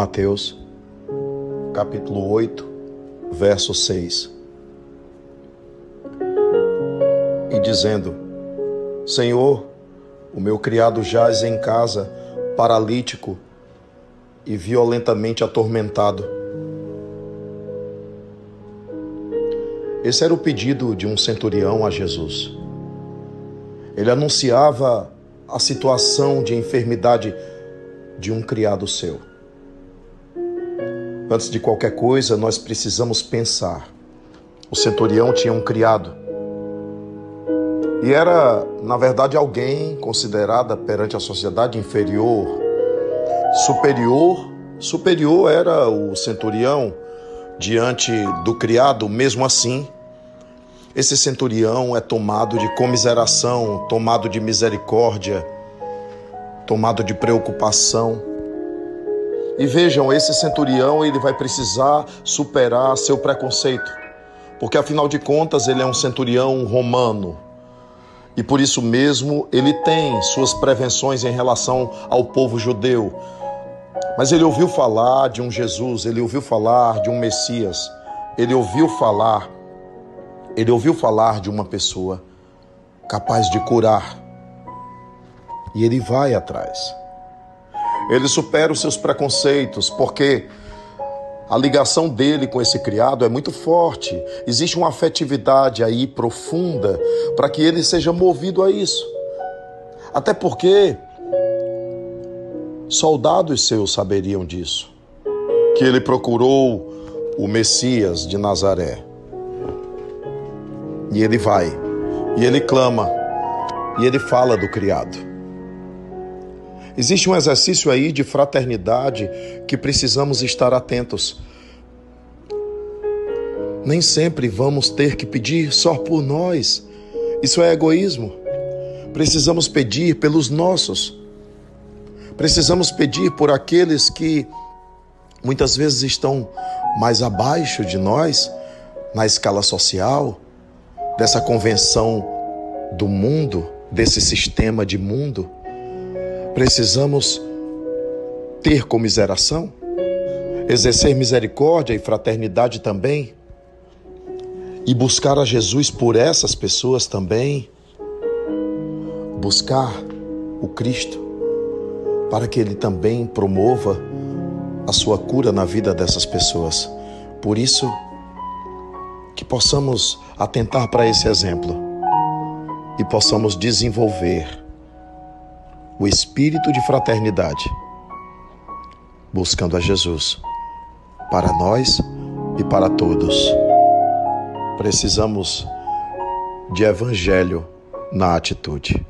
Mateus, capítulo 8, verso 6. E dizendo: Senhor, o meu criado jaz em casa, paralítico e violentamente atormentado. Esse era o pedido de um centurião a Jesus. Ele anunciava a situação de enfermidade de um criado seu. Antes de qualquer coisa, nós precisamos pensar. O centurião tinha um criado. E era, na verdade, alguém considerada perante a sociedade inferior. Superior, superior era o centurião diante do criado, mesmo assim, esse centurião é tomado de comiseração, tomado de misericórdia, tomado de preocupação. E vejam, esse centurião ele vai precisar superar seu preconceito, porque afinal de contas ele é um centurião romano. E por isso mesmo ele tem suas prevenções em relação ao povo judeu. Mas ele ouviu falar de um Jesus, ele ouviu falar de um Messias, ele ouviu falar ele ouviu falar de uma pessoa capaz de curar e ele vai atrás. Ele supera os seus preconceitos, porque a ligação dele com esse criado é muito forte. Existe uma afetividade aí profunda para que ele seja movido a isso. Até porque soldados seus saberiam disso, que ele procurou o Messias de Nazaré. E ele vai, e ele clama, e ele fala do criado. Existe um exercício aí de fraternidade que precisamos estar atentos. Nem sempre vamos ter que pedir só por nós. Isso é egoísmo. Precisamos pedir pelos nossos. Precisamos pedir por aqueles que muitas vezes estão mais abaixo de nós na escala social, dessa convenção do mundo, desse sistema de mundo, precisamos ter comiseração, exercer misericórdia e fraternidade também, e buscar a Jesus por essas pessoas também, buscar o Cristo, para que Ele também promova a sua cura na vida dessas pessoas. Por isso, que possamos atentar para esse exemplo e possamos desenvolver o espírito de fraternidade, buscando a Jesus para nós e para todos. Precisamos de evangelho na atitude.